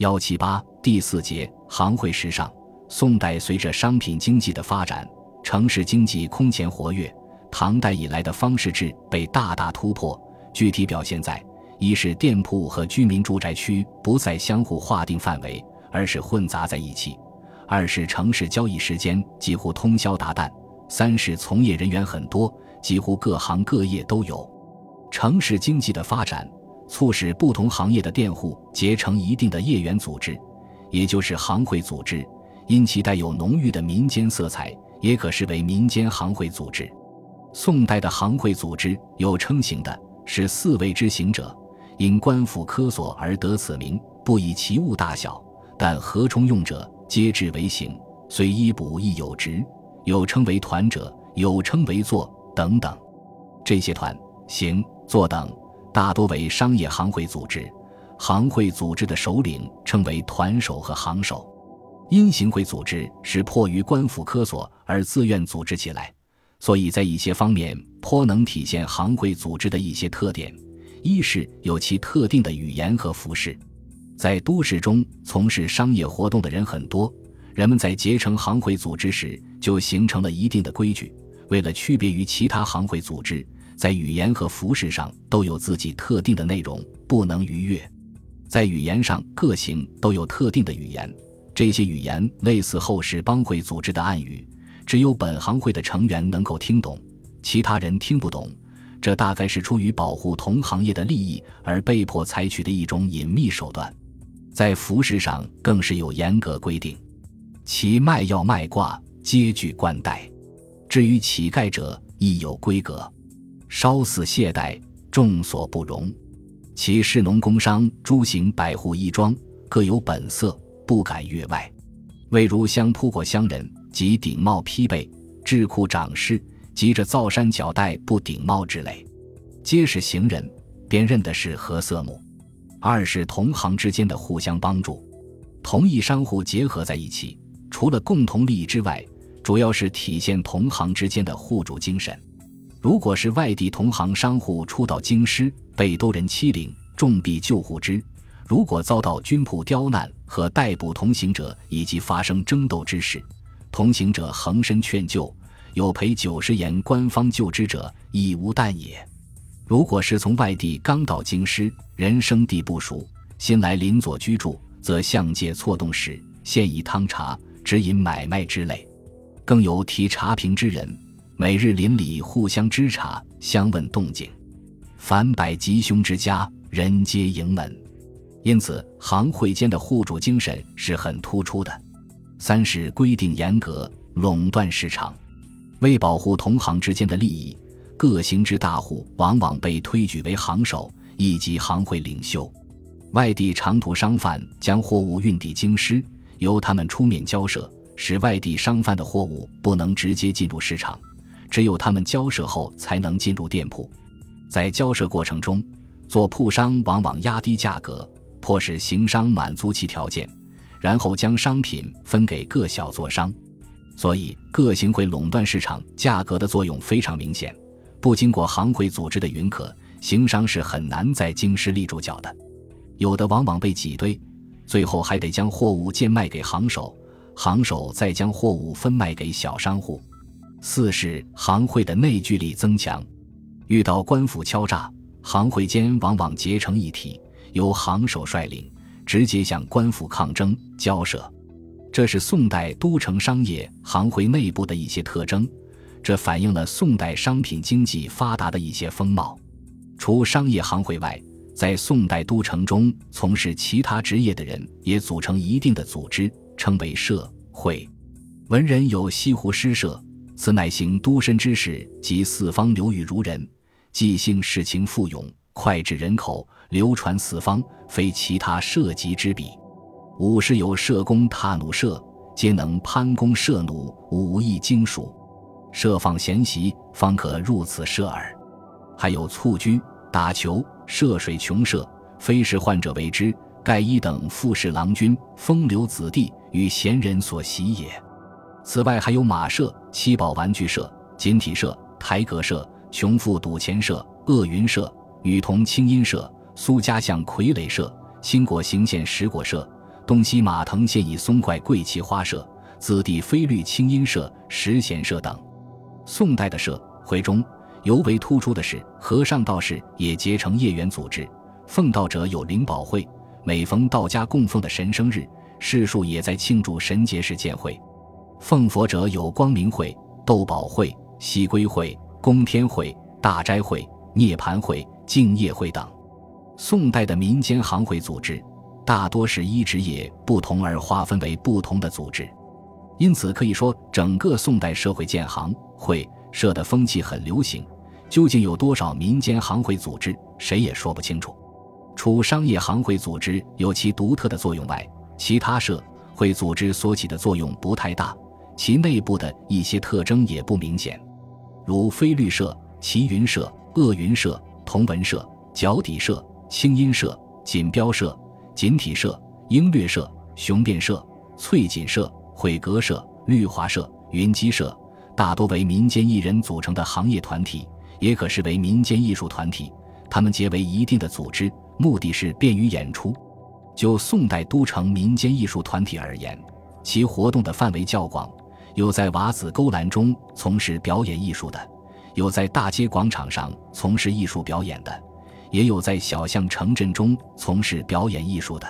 幺七八第四节行会时尚。宋代随着商品经济的发展，城市经济空前活跃。唐代以来的方式制被大大突破，具体表现在：一是店铺和居民住宅区不再相互划定范围，而是混杂在一起；二是城市交易时间几乎通宵达旦；三是从业人员很多，几乎各行各业都有。城市经济的发展，促使不同行业的店户结成一定的业员组织，也就是行会组织。因其带有浓郁的民间色彩，也可视为民间行会组织。宋代的行会组织有称行的，是四位之行者，因官府科所而得此名，不以其物大小，但合充用者皆制为行。虽衣补亦有职，有称为团者，有称为座等等。这些团、行、座等大多为商业行会组织，行会组织的首领称为团首和行首。因行会组织是迫于官府科所而自愿组织起来，所以在一些方面颇能体现行会组织的一些特点。一是有其特定的语言和服饰，在都市中从事商业活动的人很多，人们在结成行会组织时就形成了一定的规矩。为了区别于其他行会组织，在语言和服饰上都有自己特定的内容，不能逾越。在语言上，各行都有特定的语言。这些语言类似后世帮会组织的暗语，只有本行会的成员能够听懂，其他人听不懂。这大概是出于保护同行业的利益而被迫采取的一种隐秘手段。在服饰上更是有严格规定，其卖药卖卦皆具冠带，至于乞丐者亦有规格，稍似懈怠，众所不容。其士农工商诸行百户衣装各有本色。不敢越外，未如相扑过乡人，及顶帽披背、智库长士，及着皂衫脚带不顶帽之类，皆是行人，便认的是何色目。二是同行之间的互相帮助，同一商户结合在一起，除了共同利益之外，主要是体现同行之间的互助精神。如果是外地同行商户初到京师，被多人欺凌，重必救护之。如果遭到军铺刁难和逮捕同行者，以及发生争斗之事，同行者横身劝救，有赔九十言官方救之者，亦无惮也。如果是从外地刚到京师，人生地不熟，新来邻左居住，则相借错动时，献以汤茶，指引买卖之类。更有提茶瓶之人，每日邻里互相支茶，相问动静。凡百吉凶之家，人皆迎门。因此，行会间的互助精神是很突出的。三是规定严格，垄断市场。为保护同行之间的利益，各行之大户往往被推举为行首以及行会领袖。外地长途商贩将货物运抵京师，由他们出面交涉，使外地商贩的货物不能直接进入市场，只有他们交涉后才能进入店铺。在交涉过程中，做铺商往往压低价格。迫使行商满足其条件，然后将商品分给各小作商，所以各行会垄断市场价格的作用非常明显。不经过行会组织的允可，行商是很难在京师立住脚的。有的往往被挤兑，最后还得将货物贱卖给行首，行首再将货物分卖给小商户。四是行会的内聚力增强，遇到官府敲诈，行会间往往结成一体。由行首率领，直接向官府抗争交涉，这是宋代都城商业行会内部的一些特征，这反映了宋代商品经济发达的一些风貌。除商业行会外，在宋代都城中从事其他职业的人也组成一定的组织，称为社会。文人有西湖诗社，此乃行都身之事及四方流域如人，即兴事情富勇，脍炙人口。流传四方，非其他社稷之比。武士有射弓踏弩射，皆能攀弓射弩，武艺精熟。设放闲席，方可入此射耳。还有蹴鞠、打球、涉水穷射，非是患者为之。盖一等富士郎君、风流子弟与闲人所习也。此外，还有马社、七宝玩具社、锦体社、台阁社、穷富赌钱社、恶云社、女童清音社。苏家巷傀儡社、新果行县石果社、东西马藤现以松怪桂旗花社、子弟飞绿清音社、石贤社等。宋代的社会中尤为突出的是，和尚道士也结成业缘组织。奉道者有灵宝会，每逢道家供奉的神生日，士庶也在庆祝神节时见会。奉佛者有光明会、斗宝会、西归会、公天会、大斋会、涅盘会、净业会等。宋代的民间行会组织，大多是依职业不同而划分为不同的组织，因此可以说，整个宋代社会建行会社的风气很流行。究竟有多少民间行会组织，谁也说不清楚。除商业行会组织有其独特的作用外，其他社会组织所起的作用不太大，其内部的一些特征也不明显，如飞律社、齐云社、鄂云社、同文社、脚底社、清音社、锦标社、锦体社、英略社、雄辩社、翠锦社、会阁社、绿华社、云机社，大多为民间艺人组成的行业团体，也可视为民间艺术团体。他们结为一定的组织。目的是便于演出。就宋代都城民间艺术团体而言，其活动的范围较广，有在瓦子勾栏中从事表演艺术的，有在大街广场上从事艺术表演的，也有在小巷城镇中从事表演艺术的。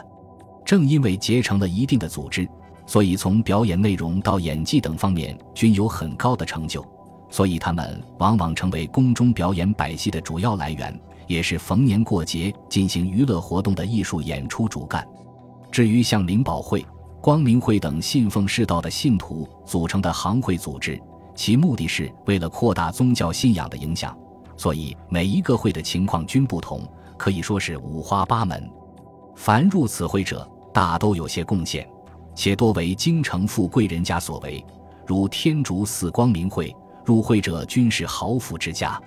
正因为结成了一定的组织，所以从表演内容到演技等方面均有很高的成就，所以他们往往成为宫中表演百戏的主要来源。也是逢年过节进行娱乐活动的艺术演出主干。至于像灵宝会、光明会等信奉世道的信徒组成的行会组织，其目的是为了扩大宗教信仰的影响，所以每一个会的情况均不同，可以说是五花八门。凡入此会者，大都有些贡献，且多为京城富贵人家所为，如天竺寺光明会入会者均是豪富之家。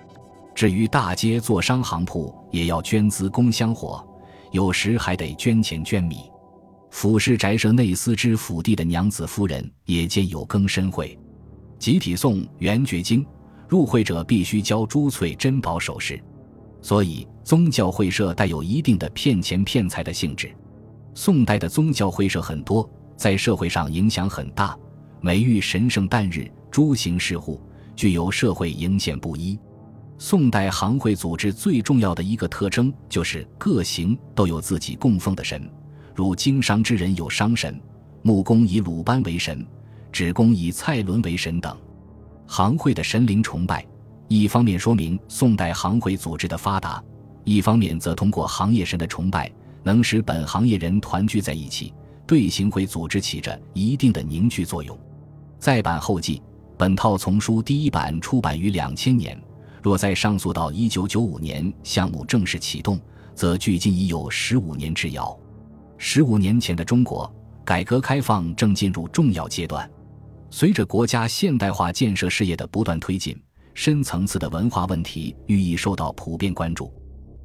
至于大街做商行铺，也要捐资供香火，有时还得捐钱捐米。府氏宅舍内司之府地的娘子夫人也建有更深会。集体诵圆觉经，入会者必须交珠翠珍宝首饰，所以宗教会社带有一定的骗钱骗财的性质。宋代的宗教会社很多，在社会上影响很大，每遇神圣诞日，诸行事户具有社会营线不一。宋代行会组织最重要的一个特征，就是各行都有自己供奉的神，如经商之人有商神，木工以鲁班为神，纸工以蔡伦为神等。行会的神灵崇拜，一方面说明宋代行会组织的发达，一方面则通过行业神的崇拜，能使本行业人团聚在一起，对行会组织起着一定的凝聚作用。再版后记，本套丛书第一版出版于两千年。若再上溯到一九九五年项目正式启动，则距今已有十五年之遥。十五年前的中国，改革开放正进入重要阶段。随着国家现代化建设事业的不断推进，深层次的文化问题日益受到普遍关注。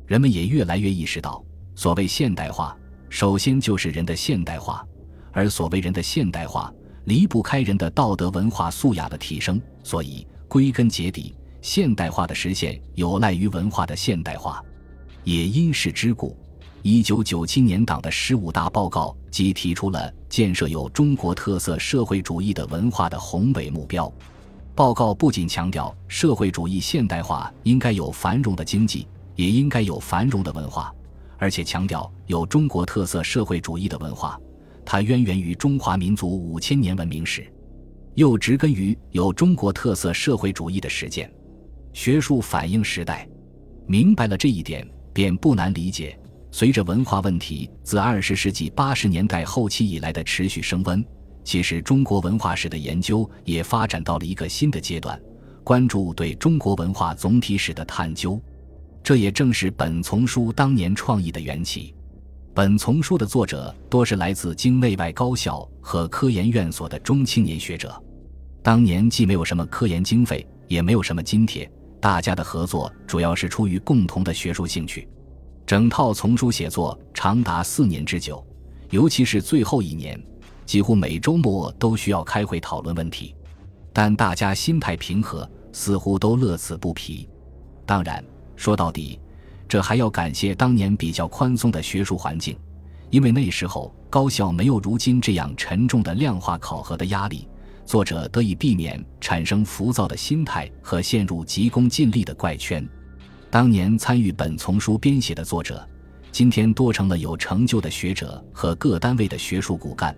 人们也越来越意识到，所谓现代化，首先就是人的现代化，而所谓人的现代化，离不开人的道德文化素养的提升。所以，归根结底。现代化的实现有赖于文化的现代化，也因是之故，一九九七年党的十五大报告即提出了建设有中国特色社会主义的文化的宏伟目标。报告不仅强调社会主义现代化应该有繁荣的经济，也应该有繁荣的文化，而且强调有中国特色社会主义的文化，它渊源于中华民族五千年文明史，又植根于有中国特色社会主义的实践。学术反映时代，明白了这一点，便不难理解。随着文化问题自二十世纪八十年代后期以来的持续升温，其实中国文化史的研究也发展到了一个新的阶段，关注对中国文化总体史的探究。这也正是本丛书当年创意的缘起。本丛书的作者多是来自京内外高校和科研院所的中青年学者，当年既没有什么科研经费，也没有什么津贴。大家的合作主要是出于共同的学术兴趣，整套丛书写作长达四年之久，尤其是最后一年，几乎每周末都需要开会讨论问题，但大家心态平和，似乎都乐此不疲。当然，说到底，这还要感谢当年比较宽松的学术环境，因为那时候高校没有如今这样沉重的量化考核的压力，作者得以避免产生浮躁的心态和陷入急功近利的怪圈。当年参与本丛书编写的作者，今天多成了有成就的学者和各单位的学术骨干，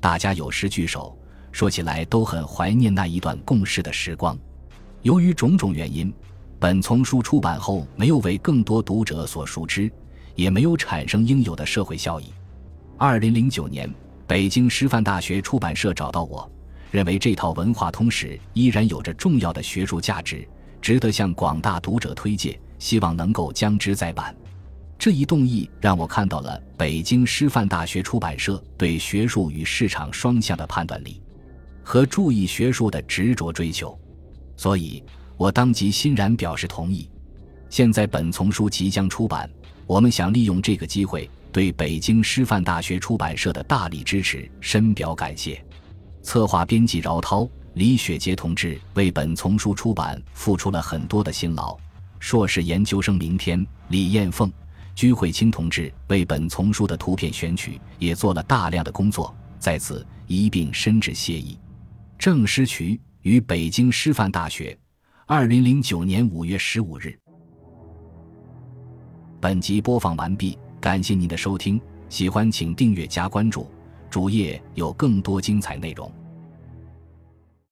大家有时聚首，说起来都很怀念那一段共事的时光。由于种种原因，本丛书出版后没有为更多读者所熟知。也没有产生应有的社会效益。二零零九年，北京师范大学出版社找到我，认为这套文化通史依然有着重要的学术价值，值得向广大读者推介，希望能够将之再版。这一动议让我看到了北京师范大学出版社对学术与市场双向的判断力和注意学术的执着追求，所以我当即欣然表示同意。现在本丛书即将出版。我们想利用这个机会，对北京师范大学出版社的大力支持深表感谢。策划编辑饶涛、李雪杰同志为本丛书出版付出了很多的辛劳。硕士研究生明天、李艳凤、居慧清同志为本丛书的图片选取也做了大量的工作，在此一并深致谢意。郑师渠于北京师范大学，二零零九年五月十五日。本集播放完毕，感谢您的收听，喜欢请订阅加关注，主页有更多精彩内容。